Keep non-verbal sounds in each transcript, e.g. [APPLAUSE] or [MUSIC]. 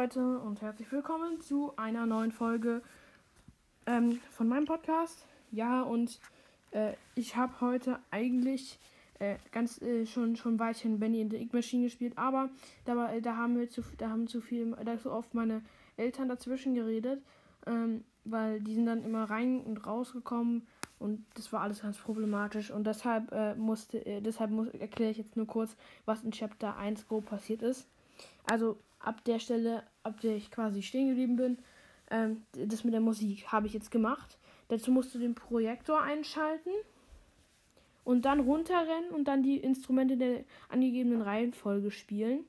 Leute und herzlich willkommen zu einer neuen Folge ähm, von meinem Podcast. Ja, und äh, ich habe heute eigentlich äh, ganz äh, schon schon Weilchen Benny in der Ink Machine gespielt, aber da, war, da haben wir zu da haben zu viel da so oft meine Eltern dazwischen geredet, ähm, weil die sind dann immer rein und rausgekommen und das war alles ganz problematisch und deshalb äh, musste äh, deshalb muss, erkläre ich jetzt nur kurz, was in Chapter 1 grob passiert ist. Also ab der Stelle, ab der ich quasi stehen geblieben bin, ähm, das mit der Musik habe ich jetzt gemacht. Dazu musst du den Projektor einschalten und dann runterrennen und dann die Instrumente der angegebenen Reihenfolge spielen.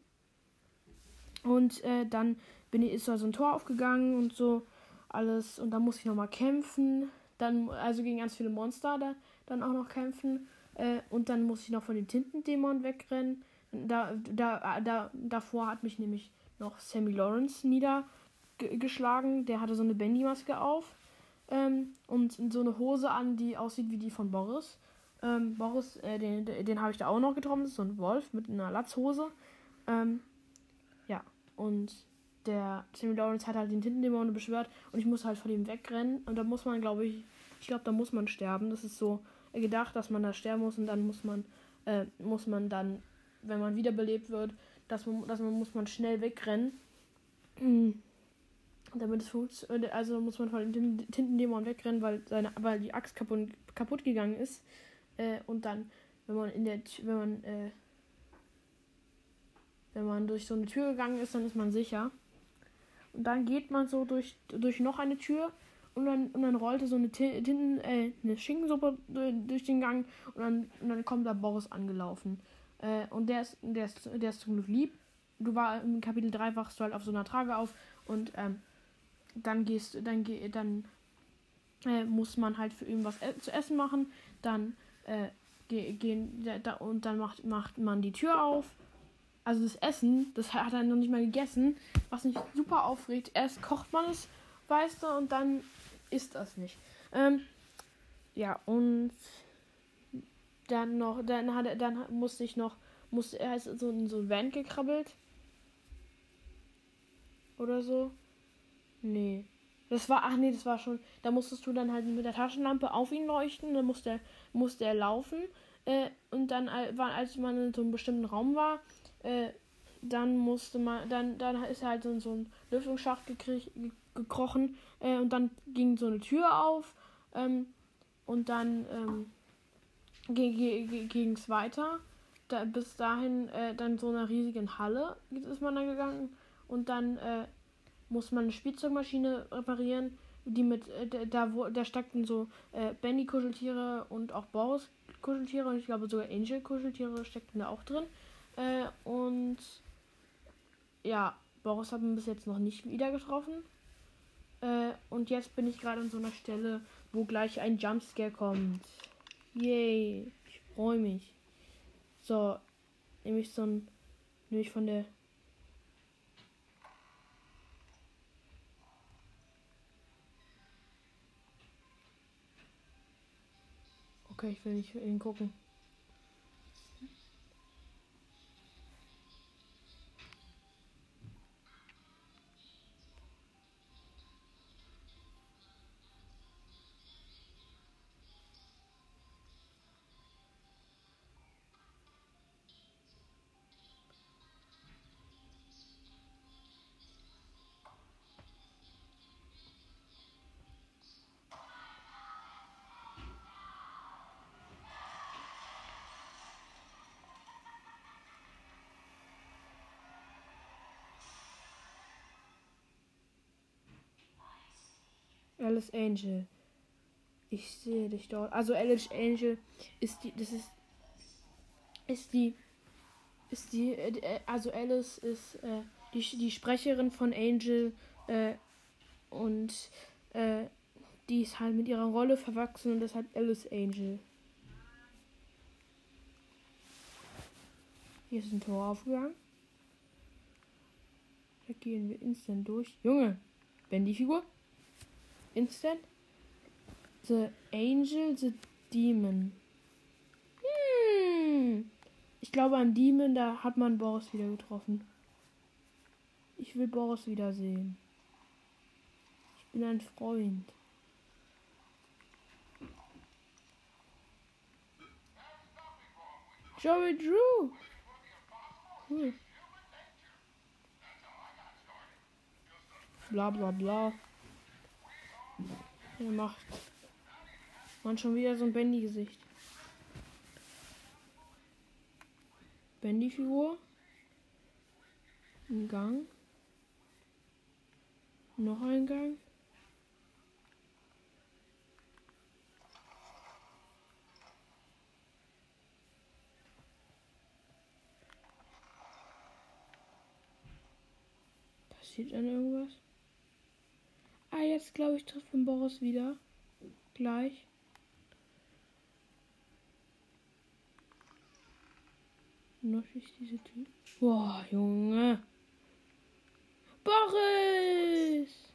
Und äh, dann bin ich, ist da so ein Tor aufgegangen und so alles. Und dann muss ich nochmal kämpfen. Dann, also gegen ganz viele Monster da, dann auch noch kämpfen. Äh, und dann muss ich noch von dem Tintendämon wegrennen. Da, da, da, davor hat mich nämlich noch Sammy Lawrence niedergeschlagen. Der hatte so eine Bendy-Maske auf ähm, und so eine Hose an, die aussieht wie die von Boris. Ähm, Boris, äh, den, den habe ich da auch noch getroffen. Das ist so ein Wolf mit einer Latzhose. Ähm, ja, und der Sammy Lawrence hat halt den Tintendämon beschwört und ich muss halt vor dem wegrennen. Und da muss man, glaube ich, ich glaube, da muss man sterben. Das ist so gedacht, dass man da sterben muss und dann muss man, äh, muss man dann, wenn man wiederbelebt wird, dass man, dass man muss man schnell wegrennen. Mhm. Damit es funktioniert, also muss man von dem Tintendämon wegrennen, weil seine, weil die Axt kaputt, kaputt gegangen ist. Äh, und dann, wenn man in der, wenn man, äh, wenn man durch so eine Tür gegangen ist, dann ist man sicher. Und dann geht man so durch, durch noch eine Tür und dann, und dann rollte so eine Tinten, äh, eine Schinkensuppe durch den Gang und dann, und dann kommt da Boris angelaufen. Äh, und der ist, der, ist, der ist zum Glück lieb. Du war im Kapitel 3 wachst du halt auf so einer Trage auf und ähm, dann gehst dann geh, dann äh, muss man halt für ihn was e zu essen machen. Dann äh, gehen da, und dann macht, macht man die Tür auf. Also das Essen, das hat er noch nicht mal gegessen, was mich super aufregt. Erst kocht man es, weißt du, und dann isst das nicht. Ähm, ja, und dann noch, dann hat er, dann musste ich noch, musste er ist so in so ein Van gekrabbelt. Oder so. Nee. Das war, ach nee, das war schon, da musstest du dann halt mit der Taschenlampe auf ihn leuchten, dann musste, musste er laufen. Äh, und dann, als man in so einem bestimmten Raum war, äh, dann musste man, dann, dann ist er halt in so einen Lüftungsschacht gekrieg, gekrochen äh, und dann ging so eine Tür auf ähm, und dann ähm, ging es weiter. Da, bis dahin äh, dann so einer riesigen Halle ist man dann gegangen und dann äh, muss man eine Spielzeugmaschine reparieren, die mit äh, da wo da steckten so äh, Benny Kuscheltiere und auch Boris Kuscheltiere und ich glaube sogar Angel Kuscheltiere steckten da auch drin äh, und ja Boris hat man bis jetzt noch nicht wieder getroffen äh, und jetzt bin ich gerade an so einer Stelle, wo gleich ein Jumpscare kommt. Yay. Ich freue mich. So. Nehme ich so ein. Nehme ich von der. Okay, ich will nicht hingucken. Alice Angel. Ich sehe dich dort. Also Alice Angel ist die, das ist, ist die, ist die, äh, also Alice ist äh, die, die Sprecherin von Angel äh, und äh, die ist halt mit ihrer Rolle verwachsen und deshalb Alice Angel. Hier ist ein Tor aufgegangen. Da gehen wir instant durch. Junge, wenn die Figur Instant. The Angel, the Demon. Hm. Ich glaube, an Demon, da hat man Boris wieder getroffen. Ich will Boris wiedersehen. Ich bin ein Freund. Joey Drew. Cool. Bla bla bla. Er macht. Man schon wieder so ein Bendy-Gesicht. Bendy-Figur. Ein Gang. Noch ein Gang. Passiert dann irgendwas? Ah, jetzt glaube ich, trifft man Boris wieder. Gleich. Noch ist diese Tür. Boah, Junge. Boris!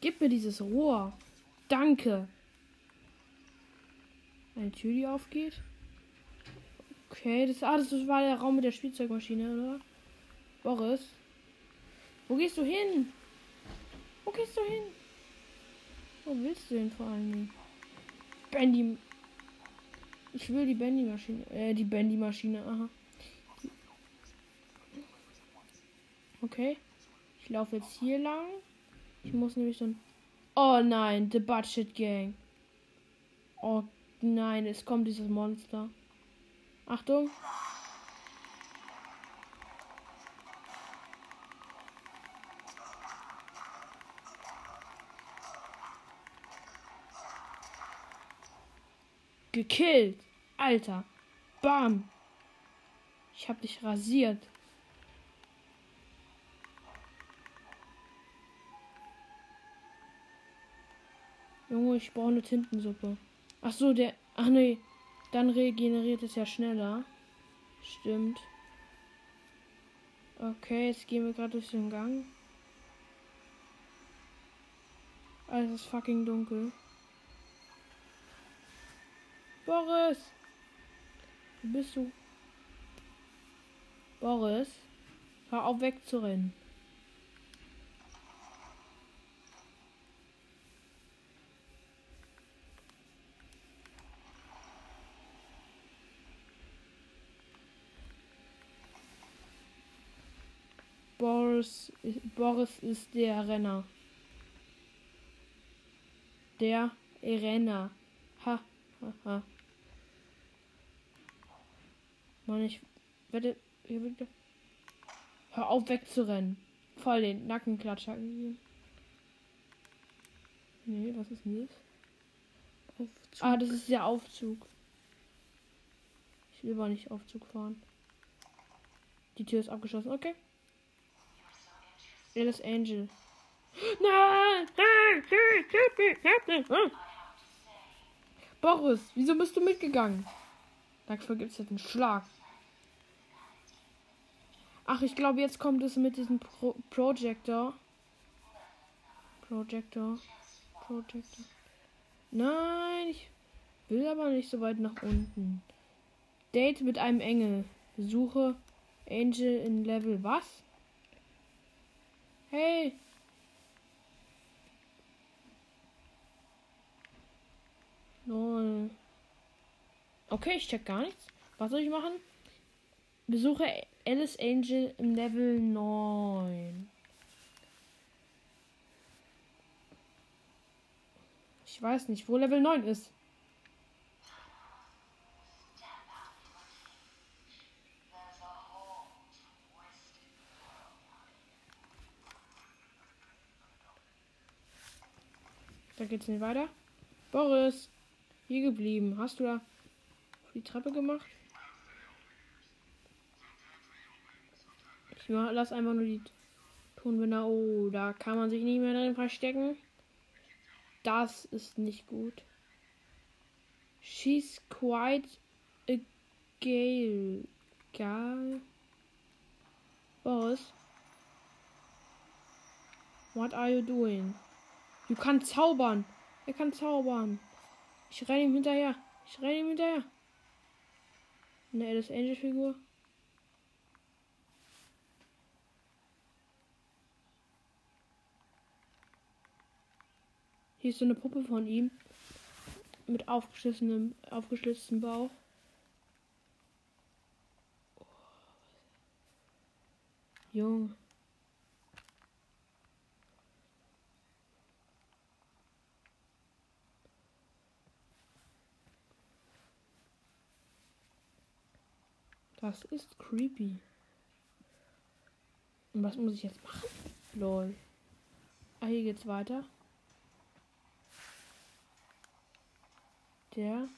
Gib mir dieses Rohr. Danke. Eine Tür, die aufgeht. Okay, das, ah, das war der Raum mit der Spielzeugmaschine, oder? Boris? Wo gehst du hin? Wo gehst du hin? Wo willst du hin vor allem? Bandy. Ich will die Bandy-Maschine. Äh, die Bandy-Maschine, aha. Okay. Ich laufe jetzt hier lang. Ich muss nämlich dann. Oh nein, The Budget Gang. Oh nein, es kommt dieses Monster. Achtung. Gekillt. Alter. Bam. Ich hab dich rasiert. Junge, ich brauche eine Tintensuppe. Ach so, der. Ach nee. Dann regeneriert es ja schneller. Stimmt. Okay, jetzt gehen wir gerade durch den Gang. Alles ist fucking dunkel. Boris! Wo bist du? Boris? Hör auf wegzurennen. Boris, Boris ist der Renner. Der Renner. Ha, ha, ha. Mann, ich werde. Hör auf wegzurennen. Voll den Nackenklatscher gegeben. Nee, was ist denn das? Aufzug. Ah, das ist der Aufzug. Ich will aber nicht Aufzug fahren. Die Tür ist abgeschlossen. Okay. Alice Angel. Nein! Boris, wieso bist du mitgegangen? Dafür gibt es jetzt einen Schlag. Ach, ich glaube, jetzt kommt es mit diesem Pro Projector. Projector. Projector. Nein, ich will aber nicht so weit nach unten. Date mit einem Engel. Besuche Angel in Level was? Hey. Null. Okay, ich check gar nichts. Was soll ich machen? Besuche Alice Angel im Level 9. Ich weiß nicht, wo Level 9 ist. Geht's nicht weiter. Boris, hier geblieben. Hast du da die Treppe gemacht? Ich lass einfach nur die Tonbänder. Oh, da kann man sich nicht mehr drin verstecken. Das ist nicht gut. She's quite a gale. Gal. Boss. What are you doing? Du kannst zaubern. Er kann zaubern. Ich renne ihm hinterher. Ich renne ihm hinterher. Eine Alice Angel Figur. Hier ist so eine Puppe von ihm. Mit aufgeschlissenem, Bauch. Junge. Das ist creepy. Und was muss ich jetzt machen? Lol. Ah, hier geht's weiter. Der.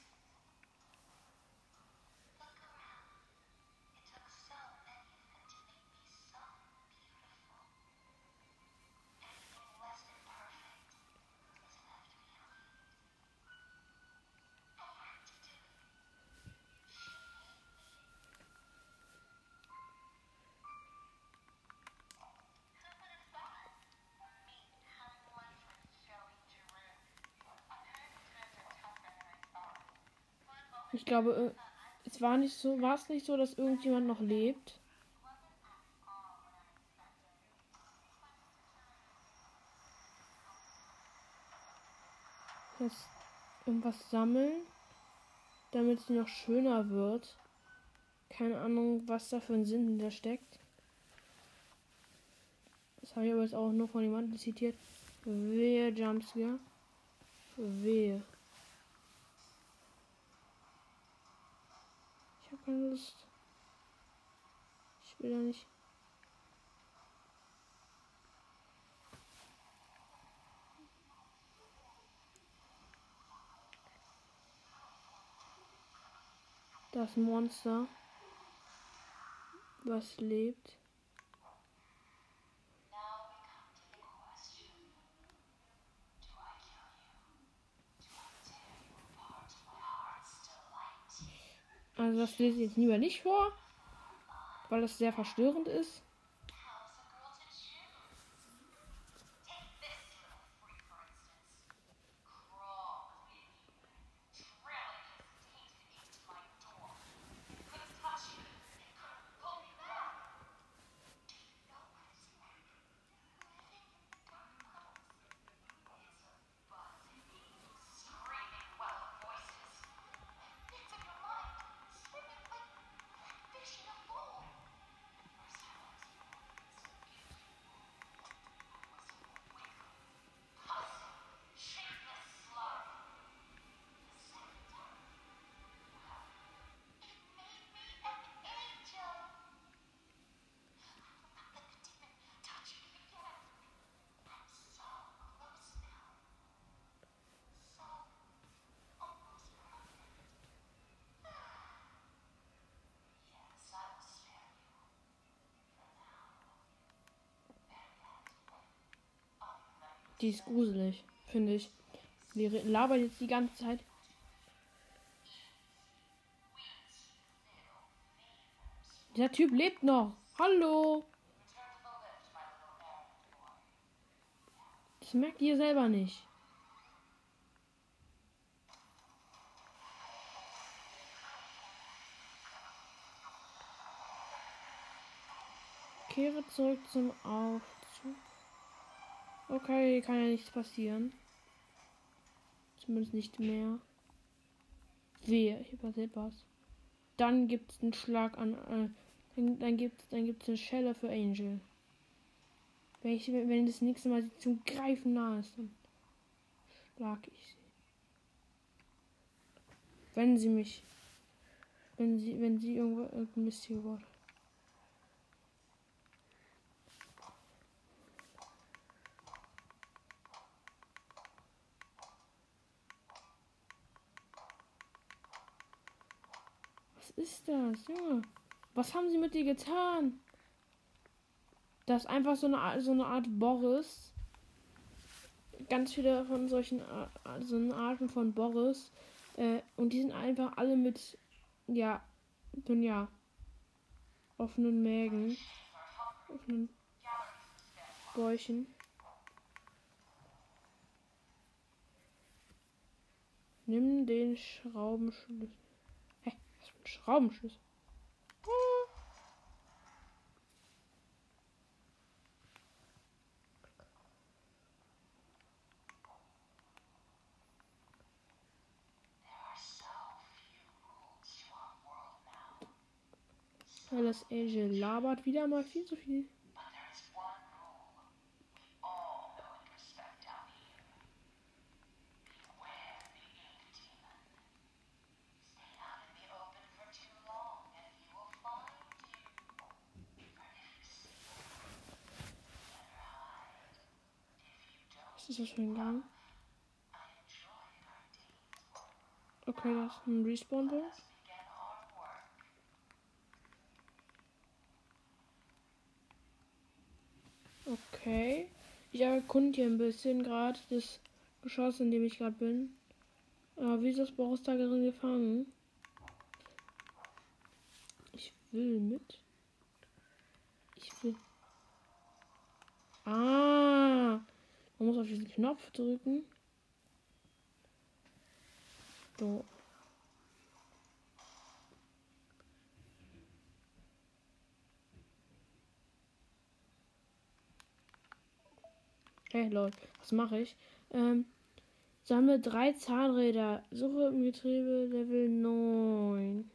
Ich glaube, äh, es war nicht so, war es nicht so, dass irgendjemand noch lebt. Jetzt irgendwas sammeln, damit es noch schöner wird. Keine Ahnung, was da für ein Sinn hinter steckt. Das habe ich aber jetzt auch nur von jemandem zitiert. Wehe Jumpscare. Wehe. Keine Lust. Ich will da nicht. Das Monster, was lebt. Also das lese ich jetzt lieber nicht vor, weil das sehr verstörend ist. Die ist gruselig, finde ich. Wir labern jetzt die ganze Zeit. Der Typ lebt noch. Hallo. Das merkt ihr selber nicht. Kehre zurück zum Aufzug. Okay, kann ja nichts passieren. Zumindest nicht mehr. Wehe, hier passiert was. Dann gibt es einen Schlag an. Äh, dann, dann gibt es dann gibt's eine Schelle für Angel. Wenn, ich, wenn das nächste Mal sie zum Greifen nah ist, dann schlag ich sie. Wenn sie mich. Wenn sie, wenn sie irgendwo irgendein Mist hier war. Ist das? Junge. Was haben sie mit dir getan? Das ist einfach so eine, so eine Art Boris. Ganz viele von solchen so eine Arten von Boris. Äh, und die sind einfach alle mit, ja, nun ja, offenen Mägen. Offenen Bäuchen. Nimm den Schraubenschlüssel. Schraubenschlüssel? Das Angel labert wieder mal viel zu viel. Das für ein Gang? Okay, das ist ein Respawn-Bild. Okay. Ich erkunde hier ein bisschen gerade das Geschoss, in dem ich gerade bin. Aber wie ist das Boris da drin gefangen? Ich will mit. Ich will. Ah. Man muss auf diesen Knopf drücken. So. Hey Leute, was mache ich? Ähm, sammle drei Zahnräder. Suche im Getriebe Level 9.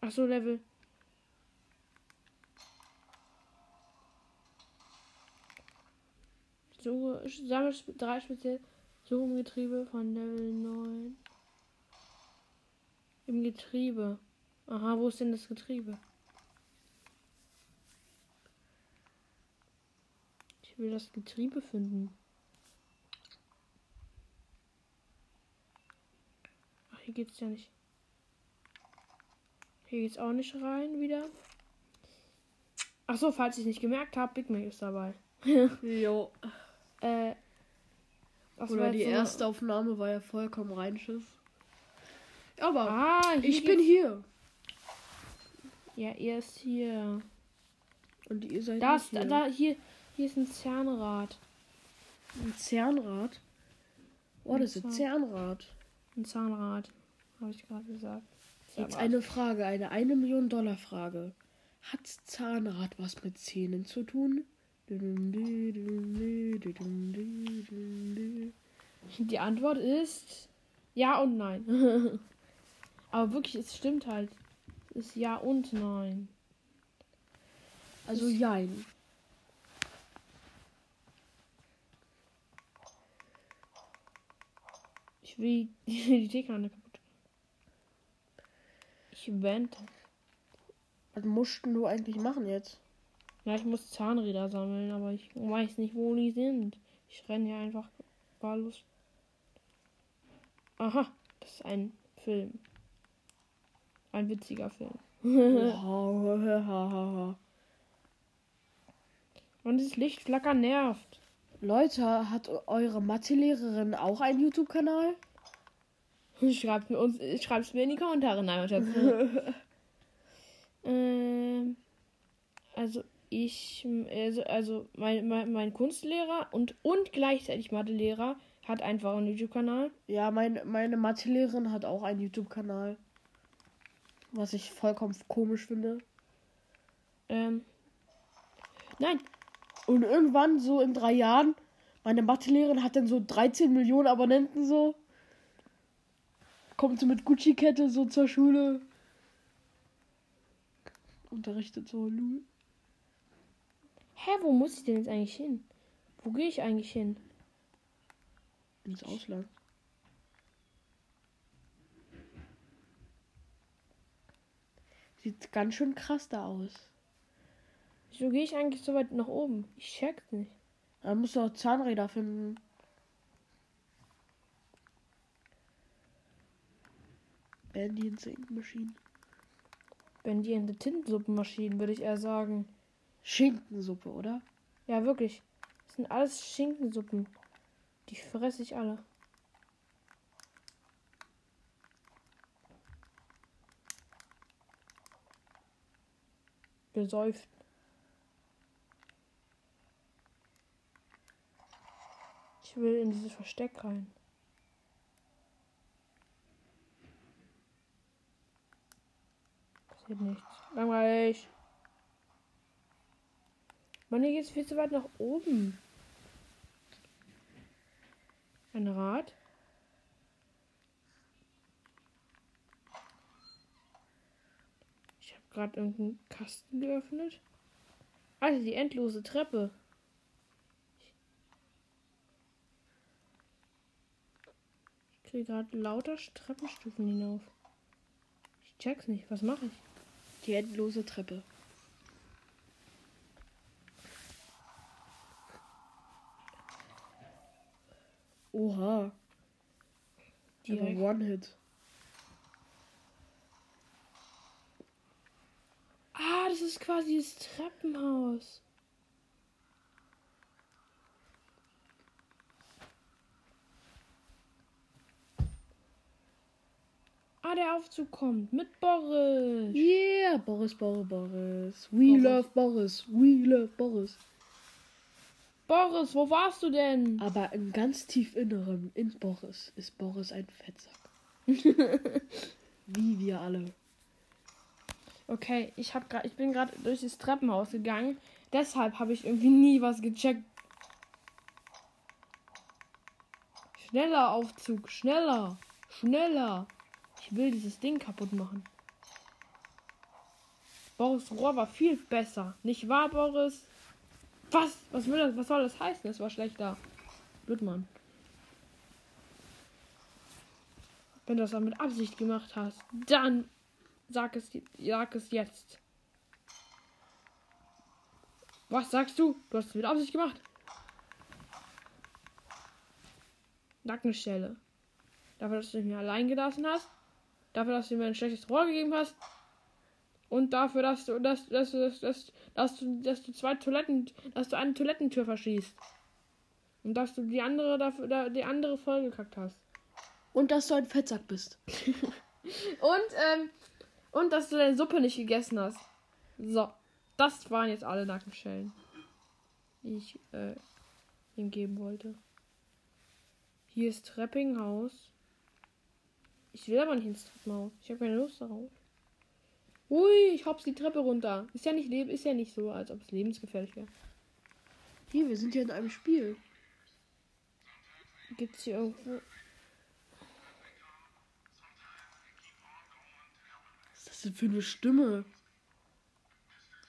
Achso, Level. Suche, sammle drei speziell. Suche im Getriebe von Level 9. Im Getriebe. Aha, wo ist denn das Getriebe? Ich will das Getriebe finden. Ach, hier geht's ja nicht. Hier geht's auch nicht rein wieder. Ach so, falls ich nicht gemerkt habe, Big Mac ist dabei. [LAUGHS] jo. Äh, Oder die so erste Aufnahme war ja vollkommen reinschiss. Aber ah, ich bin hier. Ja, er ist hier. Und ihr seid das, hier. Da, hier, hier ist ein Zahnrad. Ein Zahnrad? Oh, das ist ein Zahnrad. Ein Zahnrad, habe ich gerade gesagt. Zahnrad. Jetzt eine Frage, eine 1 Million Dollar Frage. Hat Zahnrad was mit Zähnen zu tun? Die Antwort ist ja und nein. [LAUGHS] Aber wirklich, es stimmt halt. Es ist ja und nein. Also jein. Ich will [LAUGHS] die Teekanne kaputt. Ich wende. Was musst du eigentlich machen jetzt? Ja, ich muss Zahnräder sammeln, aber ich weiß nicht, wo die sind. Ich renne hier einfach wahllos. Aha, das ist ein Film. Ein witziger Film. [LAUGHS] Und das Lichtflacker nervt. Leute, hat eure Mathelehrerin auch einen YouTube-Kanal? [LAUGHS] Schreibt mir uns, schreibt mir in die Kommentare. Nein, [LAUGHS] ähm, also ich, also, also mein, mein, mein Kunstlehrer und, und gleichzeitig Mathelehrer hat einfach einen YouTube-Kanal. Ja, mein, meine Mathelehrerin hat auch einen YouTube-Kanal. Was ich vollkommen komisch finde. Ähm. Nein, und irgendwann, so in drei Jahren, meine Mathelehrerin hat dann so 13 Millionen Abonnenten so. Kommt so mit Gucci-Kette so zur Schule. Unterrichtet so, Lul. Hä, wo muss ich denn jetzt eigentlich hin? Wo gehe ich eigentlich hin? Ins Ausland. Sieht ganz schön krass da aus. Wieso gehe ich eigentlich so weit nach oben? Ich check's nicht. Da musst du auch Zahnräder finden. Bandy in the Machine. Bandy in the Tintensuppenmaschine, würde ich eher sagen. Schinkensuppe, oder? Ja, wirklich. Das sind alles Schinkensuppen. Die fresse ich alle. Gesäuft. Ich will in dieses Versteck rein. Passiert nichts. Langweilig. Mann, hier geht's viel zu weit nach oben. Ein Rad. Ich habe gerade irgendeinen Kasten geöffnet. Alter, die endlose Treppe. Ich kriege gerade lauter Treppenstufen hinauf. Ich check's nicht. Was mache ich? Die endlose Treppe. Oha. Direkt. One-Hit. Ah, das ist quasi das Treppenhaus. Ah, der Aufzug kommt mit Boris. Yeah, Boris, Boris, Boris. We Boris. love Boris. We love Boris. Boris, wo warst du denn? Aber im ganz tief Inneren, in Boris, ist Boris ein Fettsack. [LAUGHS] Wie wir alle. Okay, ich hab grad, ich bin gerade durch das Treppenhaus gegangen. Deshalb habe ich irgendwie nie was gecheckt. Schneller Aufzug, schneller, schneller. Ich will dieses Ding kaputt machen. Boris Rohr war viel besser, nicht wahr, Boris? Was? Was will das? Was soll das heißen? Es war schlechter. Blödmann. Wenn du das dann mit Absicht gemacht hast, dann sag es, sag es jetzt. Was sagst du? Du hast es mit Absicht gemacht. Nackenstelle. Dafür, dass du mich allein gelassen hast. Dafür, dass du mir ein schlechtes Rohr gegeben hast. Und dafür, dass du, dass, dass, dass, dass, dass du, dass du zwei Toiletten, dass du eine Toilettentür verschießt. Und dass du die andere dafür, da- die andere vollgekackt hast. Und dass du ein Fettsack bist. [LAUGHS] Und, ähm, und dass du deine Suppe nicht gegessen hast. So. Das waren jetzt alle Nackenschellen, die ich, äh, ihm geben wollte. Hier ist Treppinghaus. Ich will aber nicht ins Treppenhaus. Ich habe keine Lust darauf. Ui, ich hops die Treppe runter. Ist ja nicht ist ja nicht so, als ob es lebensgefährlich wäre. Hier, wir sind hier in einem Spiel. Gibt's hier irgendwo. Was ist das denn für eine Stimme?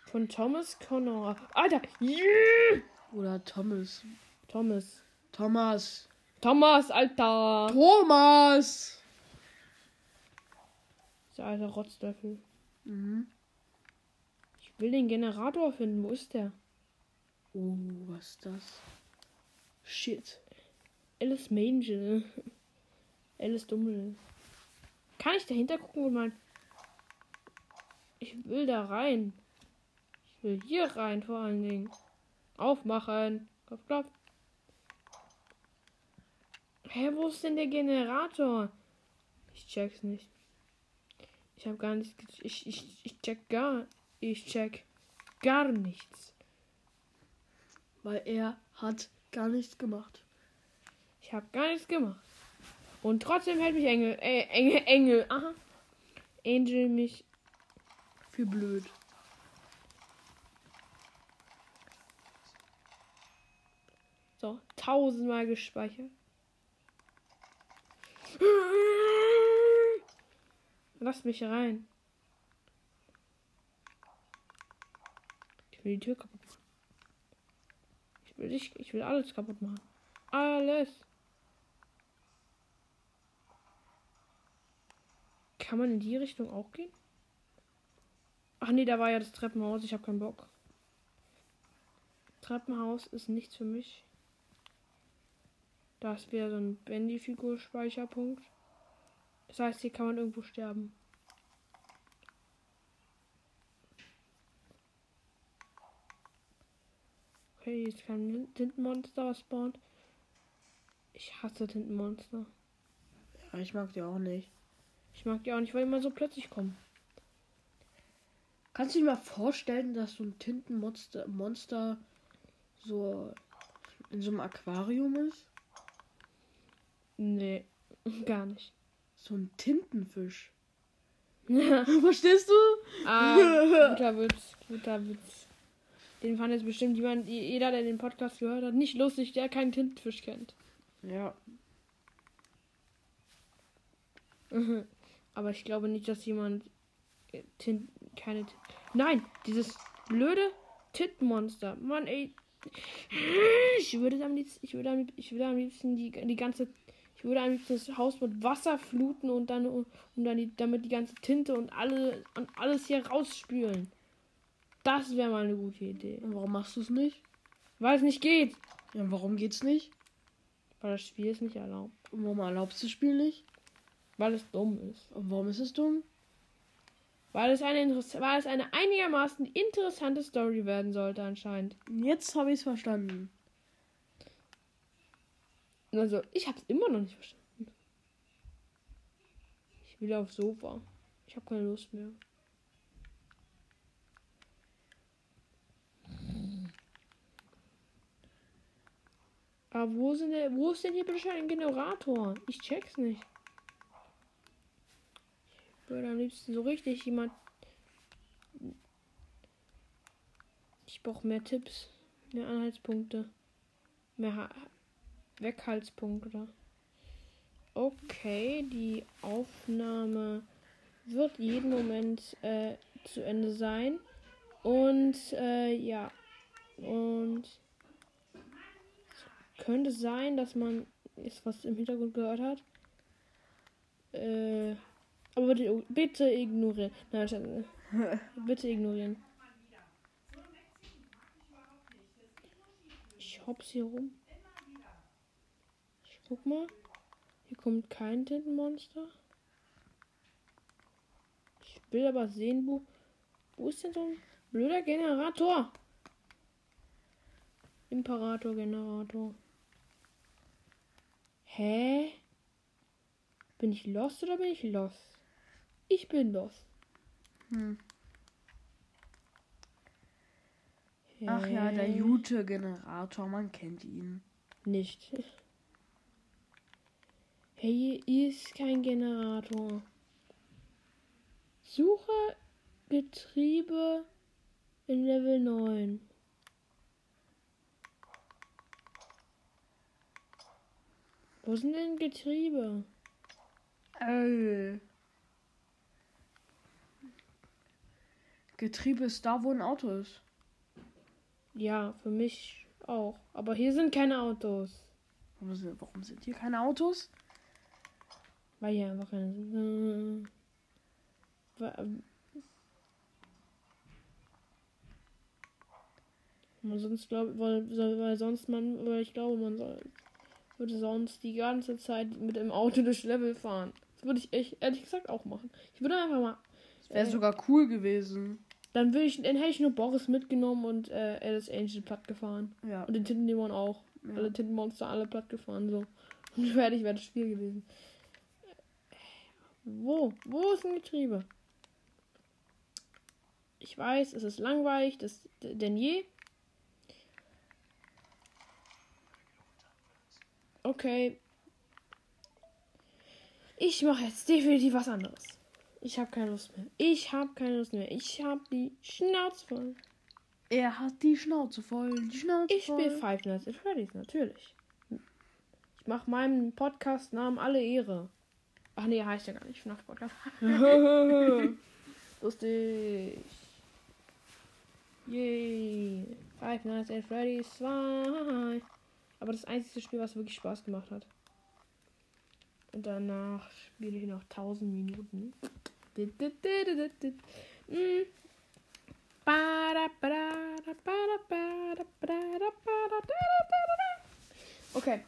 Von Thomas Connor. Alter! Yeah! Oder Thomas. Thomas. Thomas. Thomas, Alter! Thomas! Der alte Rotzlöffel. Mhm. Ich will den Generator finden. Wo ist der? Oh, was ist das? Shit. Alice Mangel. Alice Dummel. Kann ich dahinter gucken, wo mein. Ich will da rein. Ich will hier rein, vor allen Dingen. Aufmachen. Klopf, klopf. Hä, wo ist denn der Generator? Ich check's nicht. Ich habe gar nichts. Ich, ich, ich check gar. Ich check gar nichts. Weil er hat gar nichts gemacht. Ich habe gar nichts gemacht. Und trotzdem hält mich Engel, äh, Engel, Engel, aha. Angel mich. Für blöd. So, tausendmal gespeichert. Lass mich rein. Ich will die Tür kaputt machen. Ich will dich, ich will alles kaputt machen. Alles. Kann man in die Richtung auch gehen? Ach nee, da war ja das Treppenhaus. Ich habe keinen Bock. Treppenhaus ist nichts für mich. Da ist wieder so ein Bendy-Figur-Speicherpunkt. Das heißt, hier kann man irgendwo sterben. Okay, jetzt kann ein Tintenmonster was spawnen. Ich hasse Tintenmonster. Ja, ich mag die auch nicht. Ich mag die auch nicht, weil die immer so plötzlich kommen. Kannst du dir mal vorstellen, dass so ein Tintenmonster Monster so in so einem Aquarium ist? Nee, [LAUGHS] gar nicht. So ein Tintenfisch. [LAUGHS] Verstehst du? Ah, [LAUGHS] guter Witz, guter Witz. Den fand jetzt bestimmt jemand, jeder, der den Podcast gehört hat, nicht lustig, der keinen Tintenfisch kennt. Ja. [LAUGHS] Aber ich glaube nicht, dass jemand äh, Tint, keine Tint Nein, dieses blöde Tintenmonster. Mann, ey. Ich würde am liebsten, ich würde am, ich würde am liebsten die, die ganze ich würde am liebsten das Haus mit Wasser fluten und dann und dann die, damit die ganze Tinte und alle und alles hier rausspülen. Das wäre mal eine gute Idee. Und warum machst du es nicht? Weil es nicht geht. Ja, warum geht's nicht? Weil das Spiel es nicht erlaubt. Und warum erlaubst du das Spiel nicht? Weil es dumm ist. Und warum ist es dumm? Weil es eine, Interess weil es eine einigermaßen interessante Story werden sollte anscheinend. Jetzt habe ich es verstanden. Also, ich habe es immer noch nicht verstanden. Ich will aufs Sofa. Ich habe keine Lust mehr. Aber wo, sind der, wo ist denn hier bitte ein Generator? Ich check's nicht. Ich würde am liebsten so richtig jemand. Ich brauche mehr Tipps, mehr Anhaltspunkte, mehr Weghaltspunkte. Okay, die Aufnahme wird jeden Moment äh, zu Ende sein. Und äh, ja. Und könnte sein, dass man jetzt was im Hintergrund gehört hat. Äh, aber bitte, bitte ignorieren. Nein, [LAUGHS] bitte ignorieren. Ich hops hier rum. Guck mal. Hier kommt kein Tintenmonster. Ich will aber sehen, wo. Wo ist denn so ein blöder Generator? Imperator-Generator. Hä? Bin ich lost oder bin ich lost? Ich bin lost. Hm. Ach ja, der? Jute-Generator, man kennt ihn. Nicht. Hey, hier ist kein Generator. Suche Getriebe in Level 9. Wo sind denn Getriebe? Äh. Getriebe ist da, wo ein Auto ist. Ja, für mich auch. Aber hier sind keine Autos. Warum sind, warum sind hier keine Autos? Weil hier einfach keine wa- ähm. weil sonst glaube weil, weil, sonst man, weil ich glaube, man soll, würde sonst die ganze Zeit mit dem Auto durch Level fahren. Das würde ich echt, ehrlich gesagt auch machen. Ich würde einfach mal. Wäre äh, sogar cool gewesen. Dann würde ich, dann hätte ich nur Boris mitgenommen und äh, Alice Angel platt gefahren. Ja. Und den Tintendämon auch. Ja. Alle Tintenmonster alle platt gefahren, so. Und [LAUGHS] fertig wäre das Spiel gewesen. Wo? Wo ist ein Getriebe? Ich weiß, es ist langweilig, das denn je. Okay. Ich mache jetzt definitiv was anderes. Ich habe keine Lust mehr. Ich habe keine Lust mehr. Ich habe die Schnauze voll. Er hat die Schnauze voll. Die Schnauze Ich voll. spiele Five Nights at Freddy's, natürlich. Ich mache meinem Podcast-Namen alle Ehre. Ach nee, heißt ja gar nicht FNAF Podcast. [LAUGHS] Lustig. Yay. Five Nights at Freddy's 2. Aber das einzige Spiel, was wirklich Spaß gemacht hat. Und danach spiele ich noch 1000 Minuten. Okay,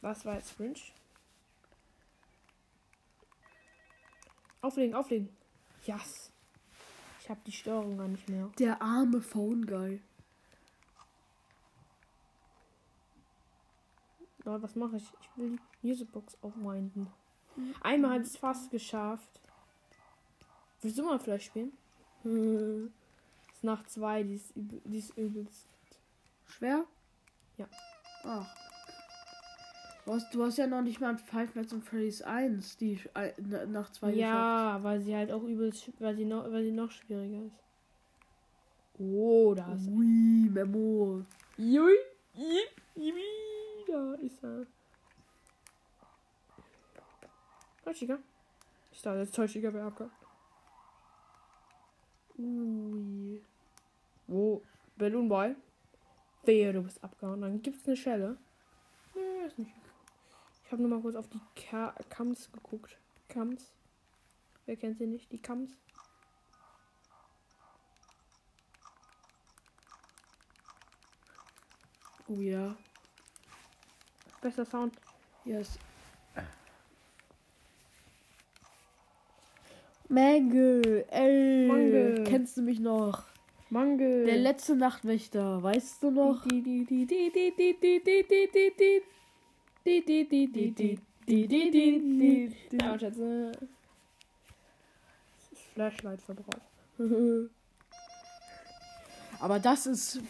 was war jetzt Fringe? Auflegen, auflegen. Yes. Ich habe die Steuerung gar nicht mehr. Der arme Phone Guy. Aber was mache ich? Ich will die Musicbox aufwinden. Einmal hat es fast geschafft. Willst du mal vielleicht spielen? [LAUGHS] Ist nach zwei, die ist, übel, die ist übelst. Schwer? Ja. Ach. Du hast, du hast ja noch nicht mal Five Nights at Freddy's 1, die äh, na- nach zwei geschafft. Ja, weil sie halt auch übelst, weil sie noch, weil sie noch schwieriger ist. Oh, da ist Ui, Memo. Jui, jui, da ist er. Chica. Ich dachte, jetzt Chica wäre abgehakt. Ui. Wo? Balloon Boy? Wehe, du bist abgehauen. Dann gibt's eine Schelle. Nee, ist nicht. Ich habe nur mal kurz auf die Ka Kams geguckt. Kams. Wer kennt sie nicht? Die Kams. Oh ja. Bester Sound. Yes. Mangel, ey. Mangel. Kennst du mich noch? Mangel. Der letzte Nachtwächter, weißt du noch? Die, die, die, die, die, die, die, die, die, die, die. Die. Ja, und jetzt, äh, Flashlight verbraucht. [LAUGHS] Aber das ist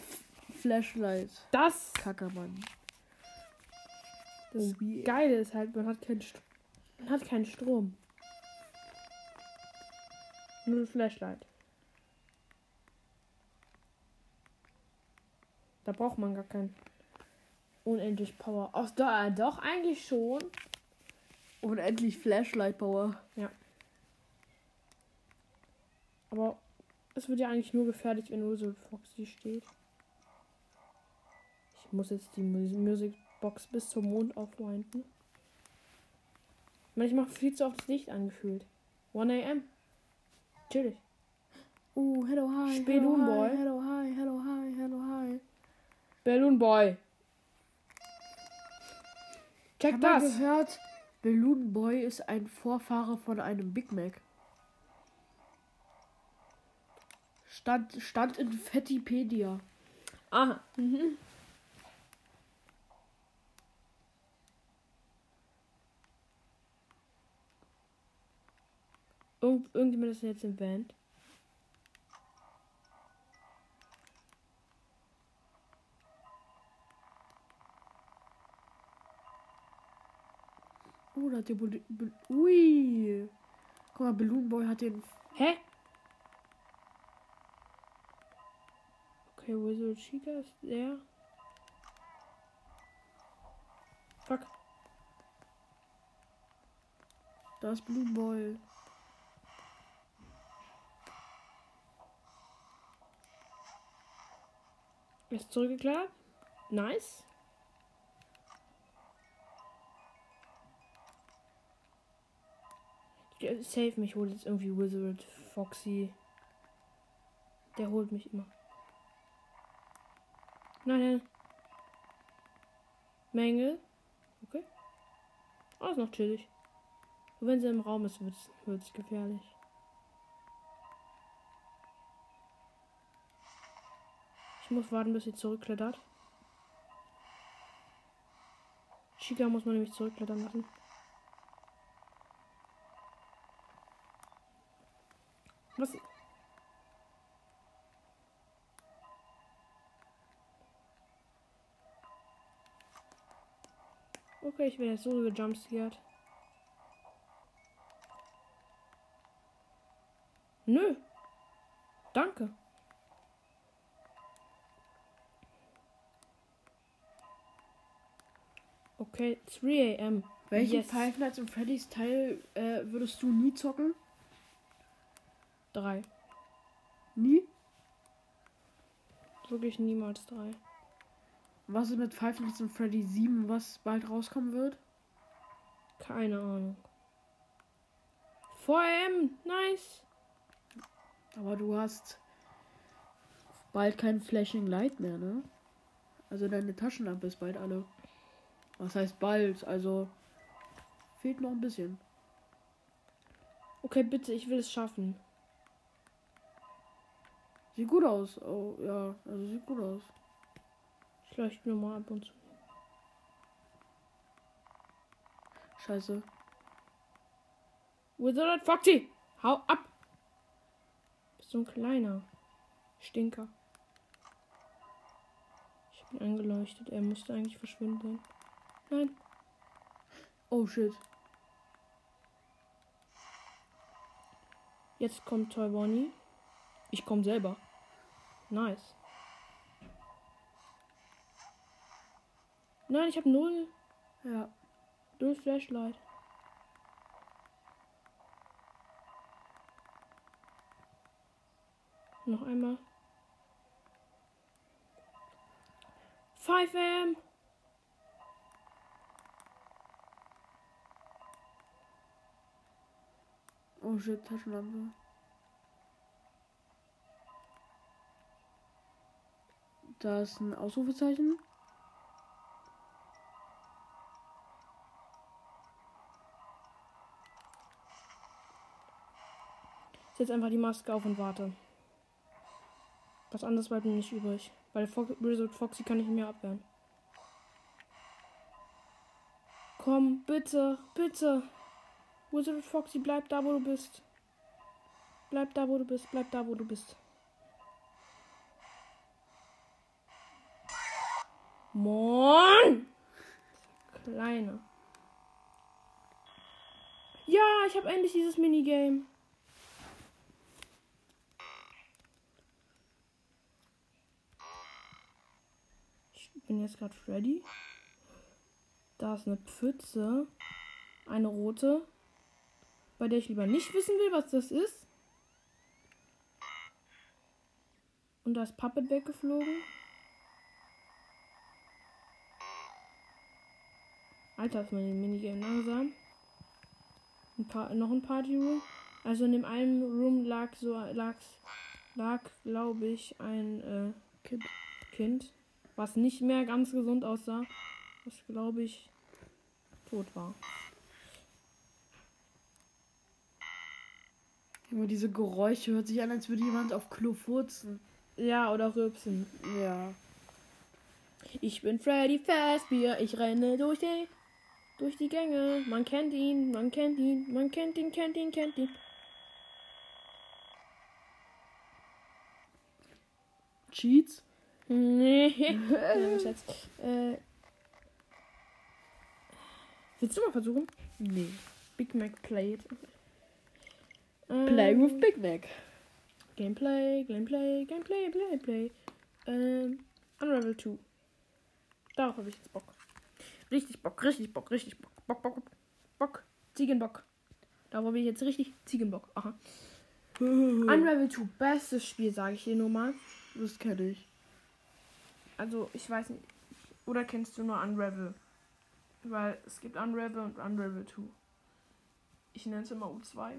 Flashlight. Das, Kackermann. das Oh, Geile ist halt, man hat keinen, St man hat keinen Strom. Nur ein Flashlight. Da braucht man gar kein unendlich Power. Ach, da, doch, eigentlich schon. Unendlich Flashlight Power. Aber es wird ja eigentlich nur gefährlich, wenn Ursula Foxy steht. Ich muss jetzt die Mus Musicbox bis zum Mond aufwinden. Manchmal viel zu oft das Licht angefühlt. 1 am. Natürlich. Oh, hello, hi. Spelun Boy. Hi, hello, hi, hello, hi, hello, hi. Balloon Boy. Check Hab das. gehört, Balloon Boy ist ein Vorfahre von einem Big Mac. Stand, stand in Fettipedia. Aha. Mhm. Irgend, irgendjemand ist jetzt im Band. Oh, da hat der Bul Bul Ui. Guck mal, Balloon Boy hat den. Hä? Okay, Wizard Chica ist der. Fuck. Da ist Balloon Boy. Ist zurückgeklärt. Nice. Save mich, holt jetzt irgendwie Wizard Foxy. Der holt mich immer. Nein, nein. Mängel. Okay. Oh, ist noch chillig. Und wenn sie im Raum ist, wird es gefährlich. Ich muss warten, bis sie zurückklettert. Chica muss man nämlich zurückklettern lassen. Okay, ich werde jetzt so gejumpscared. Nö. Danke. Okay, 3 am. Welchen Yes. Five Nights at Freddy's Teil äh, würdest du nie zocken? 3. Nie? Wirklich niemals 3. Was ist mit Five Nights at Freddy's 7, was bald rauskommen wird? Keine Ahnung. 4 am. Nice. Aber du hast bald kein Flashing Light mehr, ne? Also deine Taschenlampe ist bald alle. Was heißt bald? Also fehlt noch ein bisschen. Okay, bitte, ich will es schaffen. Sieht gut aus. Oh ja, also sieht gut aus. Ich leuchte nur mal ab und zu. Scheiße. Wizard Foxy! Hau ab! Bist so ein kleiner Stinker. Ich bin angeleuchtet. Er müsste eigentlich verschwinden. Nein. Oh shit. Jetzt kommt Toy Bonnie. Ich komme selber. Nice. Nein, ich habe null. Ja. Null Flashlight. Noch einmal. 5 am. Oh shit, Taschenlampe. Da ist ein Ausrufezeichen. Setze einfach die Maske auf und warte. Was anderes bleibt mir nicht übrig. Weil Fo Wizard Foxy kann ich mehr abwehren. Komm, bitte, bitte. Wizard Foxy, bleib da, wo du bist. Bleib da, wo du bist. Bleib da, wo du bist. Moin! Kleine. Ja, ich habe endlich dieses Minigame. Ich bin jetzt gerade ready. Da ist eine Pfütze. Eine rote. Bei der ich lieber nicht wissen will, was das ist. Und da ist Puppet weggeflogen. Alter, ist mein Minigame langsam. Ein paar, noch ein Party Room. Also in dem einen Room lag so lag, lag glaube ich, ein äh. Kind, was nicht mehr ganz gesund aussah. Was glaube ich tot war. Immer diese Geräusche hört sich an, als würde jemand auf Klo furzen. Ja, oder rülpsen. Ja. Ich bin Freddy Fazbear, ich renne durch die, durch die Gänge. Man kennt ihn, man kennt ihn, man kennt ihn, kennt ihn, kennt ihn. Cheats? Nee. [LAUGHS] Ja, Schatz. äh, willst du mal versuchen? Nee. Big Mac Plate. Play Ähm, with Big Mac. Gameplay, Gameplay, Gameplay, Play, Play. Ähm, Unravel 2. Darauf habe ich jetzt Bock. Richtig Bock, richtig Bock, richtig Bock. Bock, Bock, Bock. Bock. Ziegenbock. Darauf habe ich jetzt richtig Ziegenbock. Aha. [LAUGHS] Unravel 2, bestes Spiel, sage ich dir nur mal. Das kenne ich. Also, ich weiß nicht. Oder kennst du nur Unravel? Weil es gibt Unravel und Unravel 2. Ich nenne es immer U2.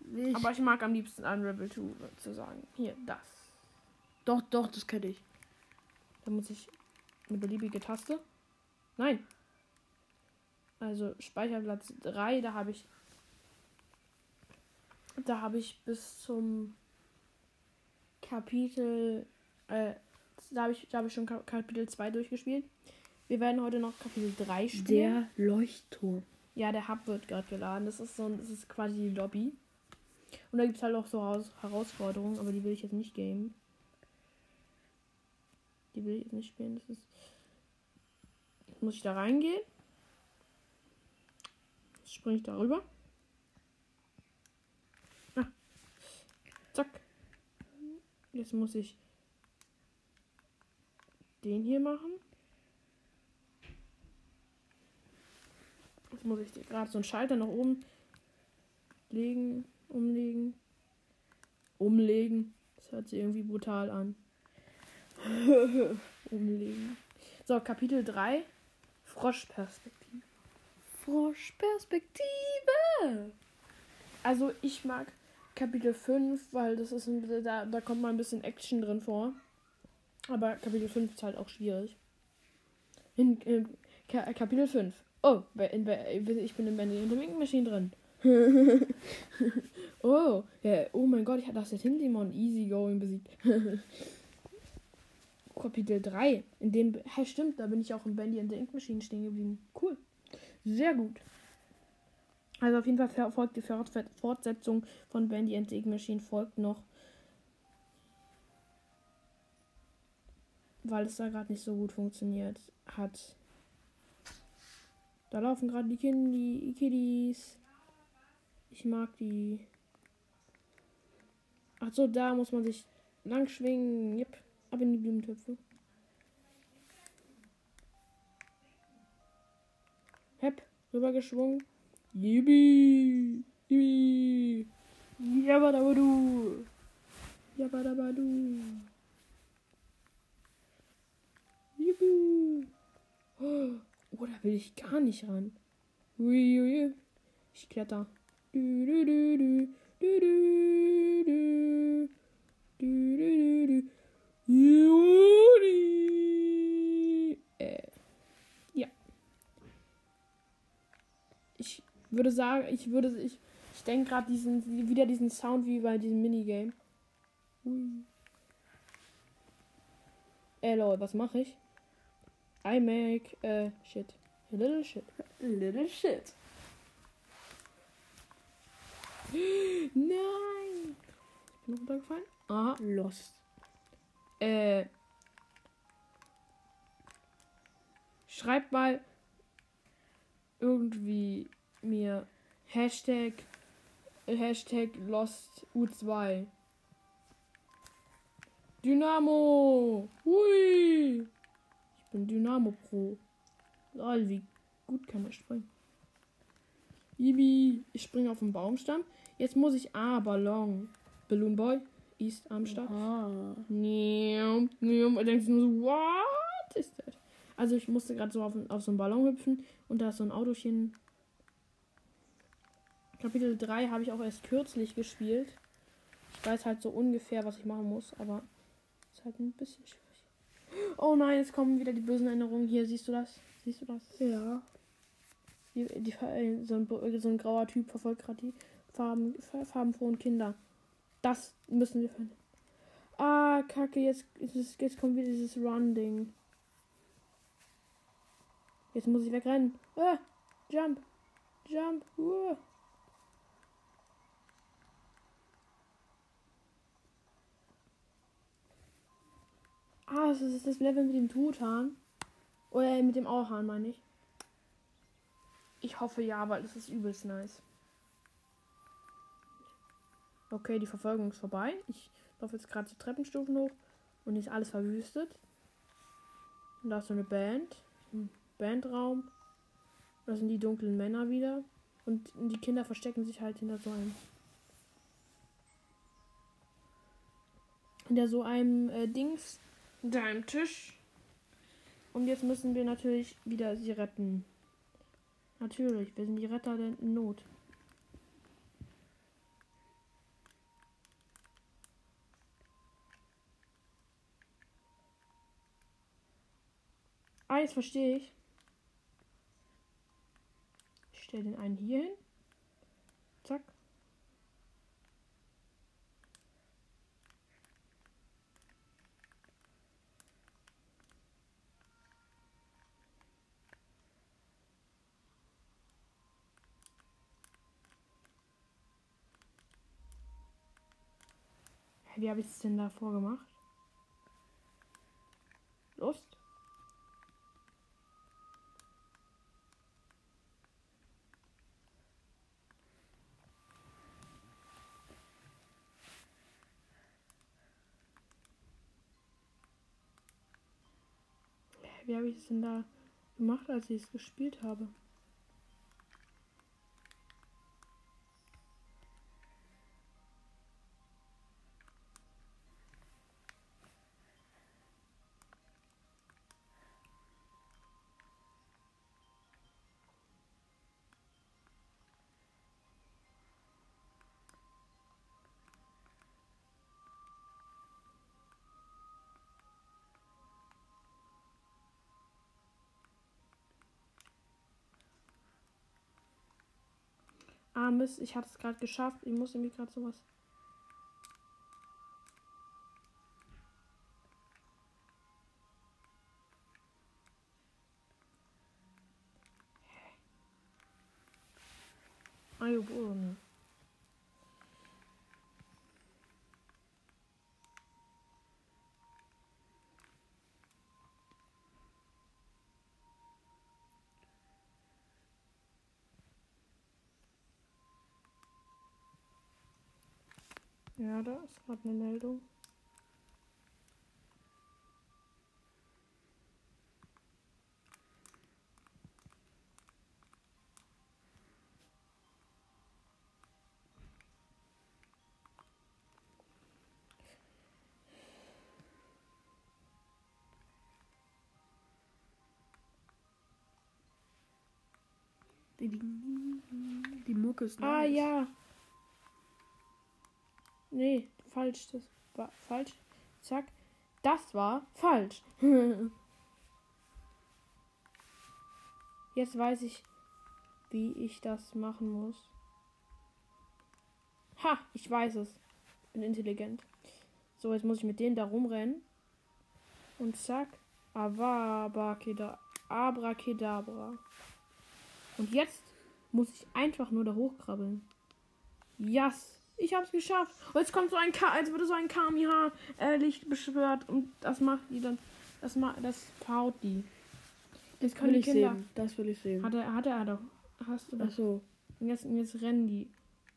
Nee, ich Aber ich mag am liebsten Unravel 2 zu sagen. Hier, das. doch, doch, das kenne ich. Da muss ich eine beliebige Taste. Nein. Also Speicherplatz 3, da habe ich. Da habe ich bis zum Kapitel. Äh, da habe ich, da habe ich schon Ka- Kapitel 2 durchgespielt. Wir werden heute noch Kapitel 3 spielen. Der Leuchtturm. Ja, der Hub wird gerade geladen. Das ist so ein, das ist quasi die Lobby. Und da gibt es halt auch so Haus Herausforderungen, aber die will ich jetzt nicht gamen. Die will ich jetzt nicht spielen. Das ist. Muss ich da reingehen? Jetzt springe ich da rüber. Ah. Zack. Jetzt muss ich den hier machen. Jetzt muss ich gerade so einen Schalter nach oben legen, umlegen, umlegen. Das hört sich irgendwie brutal an. [LAUGHS] umlegen. So, Kapitel 3. Froschperspektive. Froschperspektive. Also ich mag Kapitel 5, weil das ist ein, bisschen- da, da kommt mal ein bisschen Action drin vor. Aber Kapitel 5 ist halt auch schwierig. In, in Ka Kapitel 5. Oh, in, bei- ich bin in Bendy in der Machine drin. [LAUGHS] oh, ja, oh mein Gott, ich habe das Hindemon easy going besiegt. [LAUGHS] Kapitel 3. In dem, hey, stimmt, da bin ich auch in Bendy in der Ink Machine stehen geblieben. Cool. Sehr gut. Also auf jeden Fall folgt die Fort- Fortsetzung von Bandy and the Ink Machine folgt noch. Weil es da gerade nicht so gut funktioniert hat. Da laufen gerade die Kiddies. Ich mag die. Ach so, da muss man sich lang schwingen. Yep. Ab in die Blumentöpfe. Hep, rübergeschwungen. Yibi! Yibi! Yabadabadu! Yabadabadu! Yibi! Oh, da will ich gar nicht ran. Ui, ui, ui. Ich kletter. Du, du, du, du. Du. Äh, ja. Ich würde sagen, ich würde, ich, ich denke gerade diesen, wieder diesen Sound wie bei diesem Minigame. Ui. Äh, lol, was mache ich? I make, äh, shit. A little shit. A [LAUGHS] little shit. [GASPS] Nein! Ich bin runtergefallen. Aha. Lost. Äh. Schreibt mal irgendwie mir Hashtag Hashtag Lost U2. Dynamo! Hui! Ich bin Dynamo Pro. Lol, wie gut kann er springen. Ibi, ich springe auf den Baumstamm. Jetzt muss ich A, Ballon. Balloon Boy, East am Start. Ah. Nium, nium. Und denkst nur so, what ist das? Also ich musste gerade so auf, auf so einen Ballon hüpfen und da ist so ein Autochen. Kapitel 3 habe ich auch erst kürzlich gespielt. Ich weiß halt so ungefähr, was ich machen muss, aber ist halt ein bisschen schwierig. Oh nein, jetzt kommen wieder die bösen Erinnerungen. Hier, siehst du das? Siehst du das? Ja. Die, die, so, ein, so ein grauer Typ verfolgt gerade die Farben, farbenfrohen Kinder. Das müssen wir finden. Ah, kacke, jetzt, jetzt, jetzt kommt wieder dieses Run-Ding. Jetzt muss ich wegrennen. Ah, jump. Jump. Uh. Ah, das ist das Level mit dem Truthahn. Oder mit dem Auhahn, meine ich. Ich hoffe ja, weil das ist übelst nice. Okay, die Verfolgung ist vorbei. Ich laufe jetzt gerade die Treppenstufen hoch und ist alles verwüstet. Und da ist so eine Band. Ein Bandraum. Da sind die dunklen Männer wieder. Und die Kinder verstecken sich halt hinter so einem. Hinter so einem äh, Dings. Hinter einem Tisch. Und jetzt müssen wir natürlich wieder sie retten. Natürlich, wir sind die Retter der Not. Ah, jetzt verstehe ich. Ich stelle den einen hier hin. Zack. Wie habe ich es denn davor gemacht? Lust? Wie habe ich es denn da gemacht, als ich es gespielt habe? Ah, Mist, ich hatte es gerade geschafft. Ich muss irgendwie gerade sowas. Eingeborene. Ja, da ist gerade eine Meldung. Die, Mucke ist Ah nice. ja. Nee, falsch. Das war falsch. Zack. Das war falsch. [LAUGHS] Jetzt weiß ich, wie ich das machen muss. Ha, ich weiß es. Bin intelligent. So, jetzt muss ich mit denen da rumrennen. Und zack. Avabakeda. Abracadabra. Und jetzt muss ich einfach nur da hochkrabbeln. Yes! Ich hab's geschafft. Und jetzt kommt so ein K, als würde so ein Kamiha-Licht beschwört. Und das macht die dann. Das macht. Das haut die. Das die ich Kinder. sehen. Das will ich sehen. Hat er, hat er doch. Hast du doch. Achso. Und jetzt, und jetzt rennen die.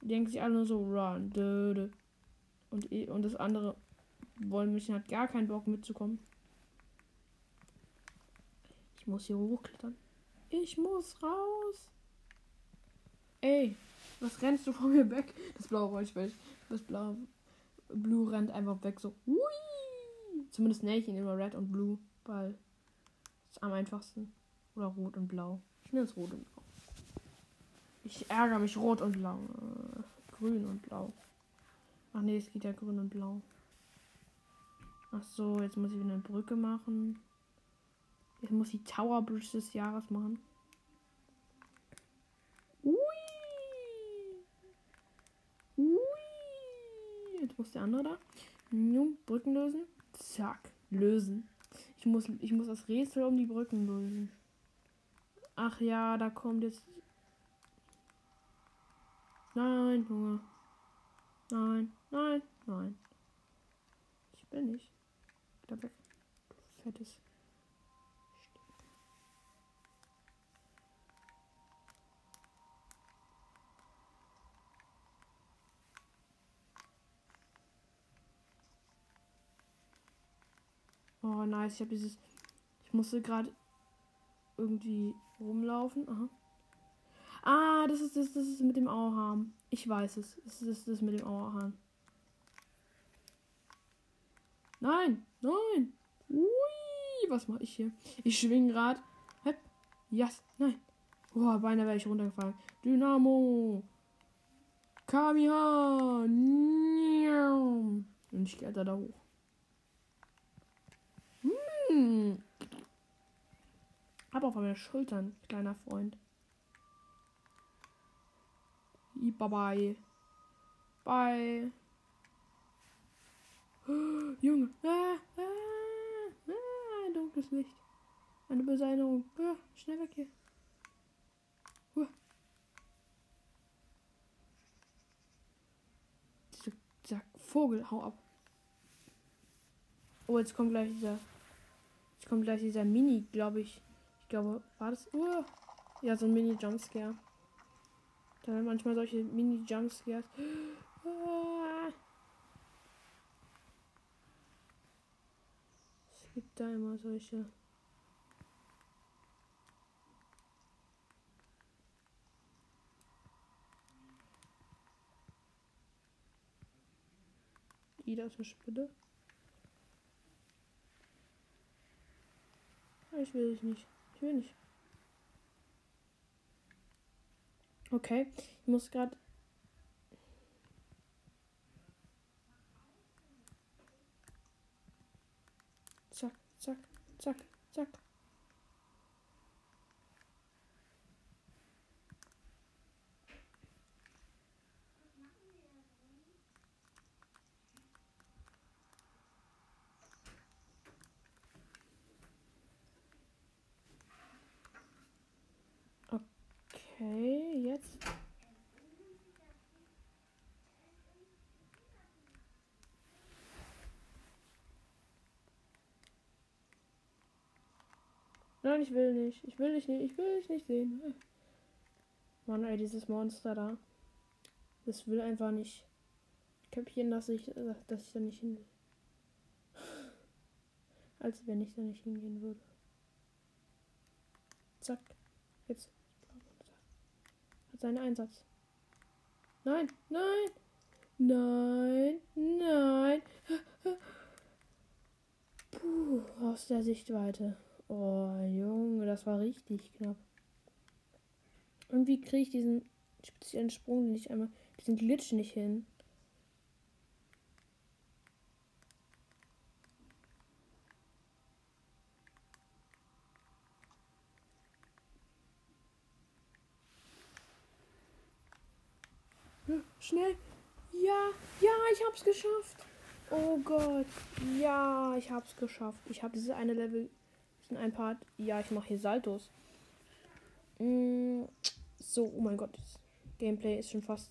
Die denken sich alle nur so, run. Dö, dö. Und, eh- und das andere Wollmädchen hat gar keinen Bock mitzukommen. Ich muss hier hochklettern. Ich muss raus. Ey, was rennst du von mir weg? Das blaue Wollschwäch. Das blaue Blue rennt einfach weg so. Hui. Zumindest nenne ich ihn immer Red und Blue, weil ist am einfachsten. Oder Rot und Blau. Ich nenne es Rot und Blau. Ich ärgere mich rot und blau. Äh, grün und blau. Ach nee, es geht ja grün und blau. Ach so, jetzt muss ich wieder eine Brücke machen. Jetzt muss ich die Tower Bridge des Jahres machen. Ui. Ui. Jetzt muss der andere da. Num, Brücken lösen. Zack. Lösen. Ich muss, ich muss das Rätsel um die Brücken lösen. Ach ja, da kommt jetzt Nein, Junge. Nein, nein, nein. Ich bin nicht. Da weg. Fettes. Oh, nice. Ich habe dieses. Ich musste gerade irgendwie rumlaufen. Aha. Ah, das ist das, das ist mit dem Auerhahn. Ich weiß es. Das ist das mit dem Auerhahn. Nein, nein. Ui, was mache ich hier? Ich schwinge gerade. Hep. Yes, nein. Oh, beinahe wäre ich runtergefallen. Dynamo. Kamiha. Und ich kletter da hoch. Hm. Aber auf meine Schultern, kleiner Freund. Bye bye. Bye. [GASPS] Oh, Junge. Ah, ah, ah, ein dunkles Licht. Eine böse Erinnerung. Ah, schnell weg hier. Huh. Zack, zack, Vogel, hau ab. Oh, jetzt kommt gleich dieser. Jetzt kommt gleich dieser Mini, glaube ich. Ich glaube, war das. Oh. Ja, so ein Mini-Jumpscare. Da haben manchmal solche Mini-Jumpscares. [GASPS] Ah. Es gibt da immer solche. Ida eine Spinne. Ich will dich nicht. Ich nicht. Okay, ich muss gerade. Zack, zack, zack, zack. Okay, jetzt. Nein, ich will nicht. Ich will dich nicht. Ich will dich nicht sehen. Mann, ey, dieses Monster da. Das will einfach nicht kapieren, dass ich, dass ich da nicht hin will. Als wenn ich da nicht hingehen würde. Zack. Jetzt. Hat seinen Einsatz. Nein, nein, nein, nein. Puh, aus der Sichtweite. Oh, Junge, das war richtig knapp. Irgendwie kriege ich diesen speziellen Sprung nicht einmal, diesen Glitch nicht hin. Schnell. Ja, ja, ich hab's geschafft. Oh Gott. Ja, ich hab's geschafft. Ich habe dieses eine Level, diesen ein Part. Ja, ich mache hier Saltos. Mm, so, oh mein Gott. Das Gameplay ist schon fast.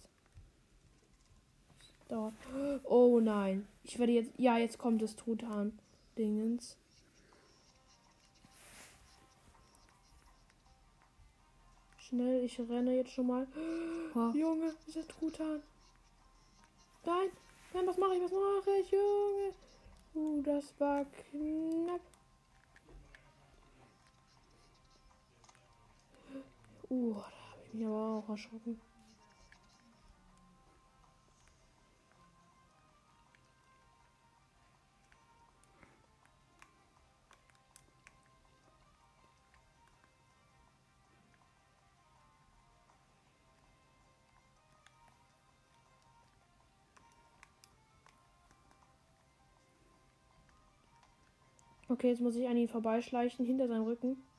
Dauert. Oh nein. Ich werde jetzt. Ja, jetzt kommt das Truthahn-Dingens. Schnell, ich renne jetzt schon mal. Ha. Junge, dieser Truthahn. Nein, nein, was mache ich, was mache ich, Junge? Uh, das war knapp. Uh, da habe ich mich aber auch erschrocken. Okay, jetzt muss ich an ihn vorbeischleichen, hinter seinem Rücken.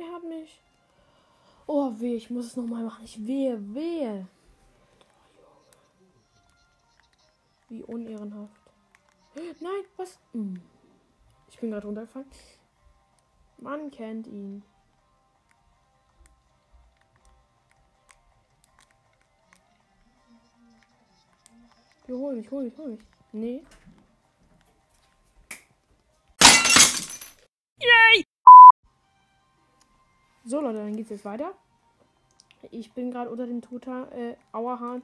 Nein, er mich. Oh, weh, ich muss es nochmal machen. Ich wehe, wehe. Wie unehrenhaft. Nein, was? Hm. Ich bin gerade runtergefallen. Man kennt ihn. Ja, hol mich, hol mich, hol mich. Nee. Yay! So Leute, dann geht's jetzt weiter. Ich bin gerade unter dem Truthahn, äh, Auerhahn.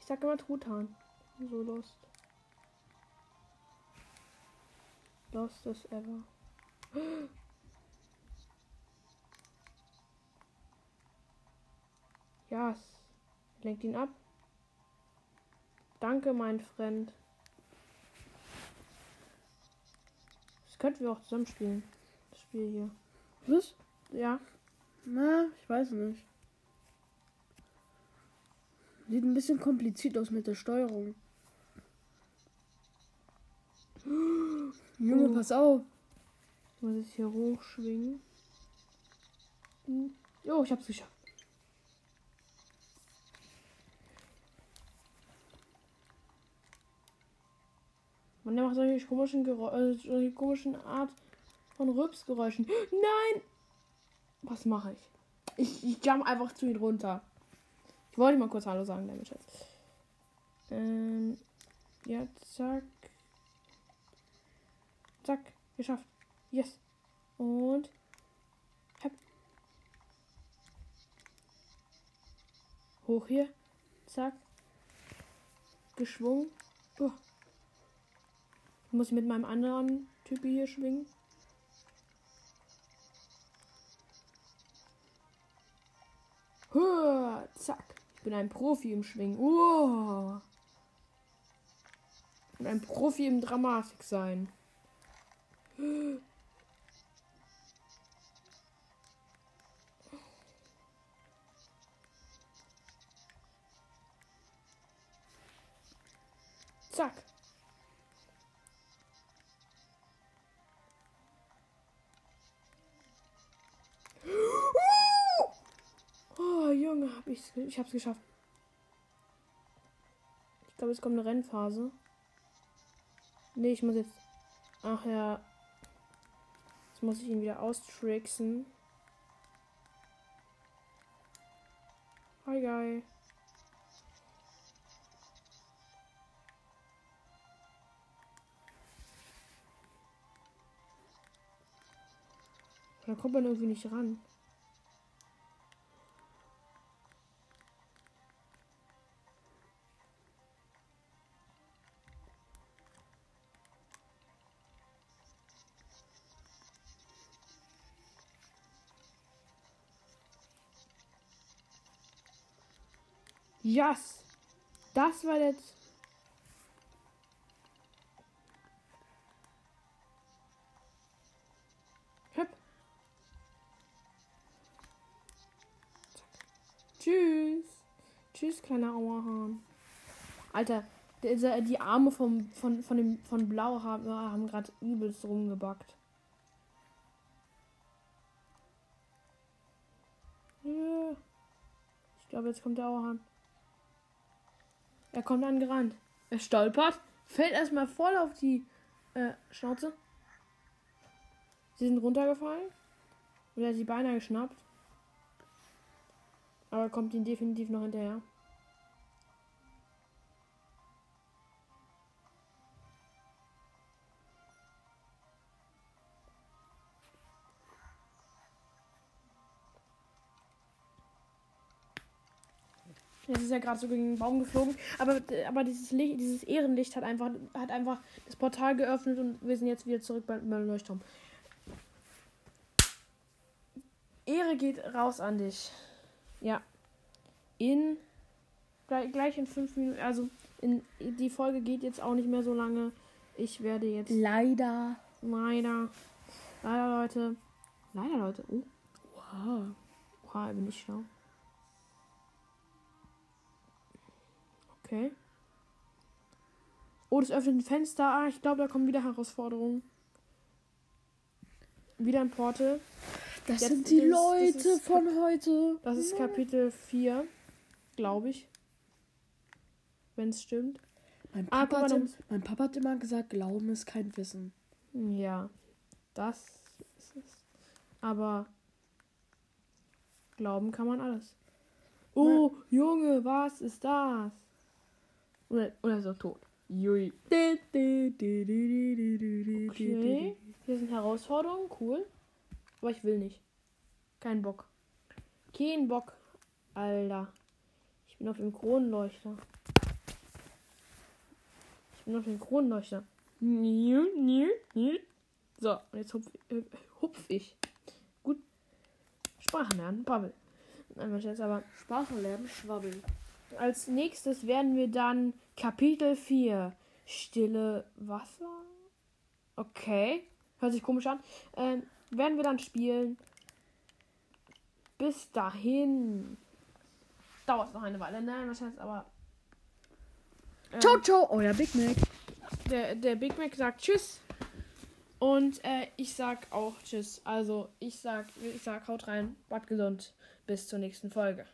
Ich sag immer Truthahn. So lost. Lost as ever. [GASPS] Ja, es lenkt ihn ab. Danke, mein Freund. Das könnten wir auch zusammen spielen. Das Spiel hier. Was? Ja. Na, ich weiß nicht. Sieht ein bisschen kompliziert aus mit der Steuerung. Junge, Oh. pass auf. Ich muss jetzt hier hochschwingen. Hm. Jo, ich hab's geschafft. Man der macht solche komischen Geräusche, äh, solche komischen Art von Rülpsgeräuschen. [GASPS] Nein! Was mache ich? Ich, ich jump einfach zu ihm runter. Ich wollte mal kurz Hallo sagen, damit Schatz. Ähm, ja, zack. Zack, geschafft. Yes. Und. Hep. Hoch hier. Zack. Geschwungen. Oh. Muss ich mit meinem anderen Typi hier schwingen? Zack. Ich bin ein Profi im Schwingen. Oh. Bin ein Profi im Dramatik sein. Zack. Oh, Junge, hab ich's, ich hab's geschafft. Ich glaube, es kommt eine Rennphase. Nee, ich muss jetzt. Ach ja. Jetzt muss ich ihn wieder austricksen. Hi, geil. Da kommt man irgendwie nicht ran. Yes. Das war jetzt. Hüpp. Tschüss. Tschüss, kleiner Auerhahn. Alter, dieser, die Arme vom, von, von, dem, von Blau haben, haben gerade übelst rumgebackt. Ja. Ich glaube, jetzt kommt der Auerhahn. Er kommt angerannt. Er stolpert, fällt erstmal voll auf die äh, Schnauze. Sie sind runtergefallen. Und er hat sie beinahe geschnappt. Aber kommt ihn definitiv noch hinterher. Jetzt ist er gerade so gegen den Baum geflogen. Aber, aber dieses Licht, dieses Ehrenlicht hat einfach, hat einfach das Portal geöffnet und wir sind jetzt wieder zurück beim, beim Leuchtturm. Ehre geht raus an dich. Ja. In gleich, gleich in fünf Minuten. Also in die Folge geht jetzt auch nicht mehr so lange. Ich werde jetzt. Leider. Leider. Leider, Leute. Leider, Leute. Oh. Wow. Wow, bin ich schlau. Okay. Oh, das öffnet ein Fenster. Ah, ich glaube, da kommen wieder Herausforderungen. Wieder ein Portal. Das Jetzt sind die ist- Leute von heute. Das ist Kapitel 4, glaube ich. Wenn es stimmt. Mein Ah, Papa, mal, hat, im- mein Papa hat immer gesagt, Glauben ist kein Wissen. Ja, das ist es. Aber glauben kann man alles. Oh, Junge, was ist das? Oder, oder so tot. Jui. Okay, hier sind Herausforderungen, cool. Aber ich will nicht. Kein Bock. Kein Bock. Alter. Ich bin auf dem Kronleuchter. Ich bin auf dem Kronleuchter. So, jetzt hupf, äh, hupf ich. Gut. Sprachen lernen, Babbel. Nein, mein Scherz, aber Sprache lernen, schwabbeln. Als nächstes werden wir dann Kapitel 4. Stille Wasser? Okay. Hört sich komisch an. Ähm, werden wir dann spielen. Bis dahin. Dauert noch eine Weile. Nein, was heißt aber. ähm, Ciao, ciao, euer Big Mac. Der, der Big Mac sagt Tschüss. Und äh, ich sag auch Tschüss. Also ich sag, ich sag, haut rein, bleibt gesund. Bis zur nächsten Folge.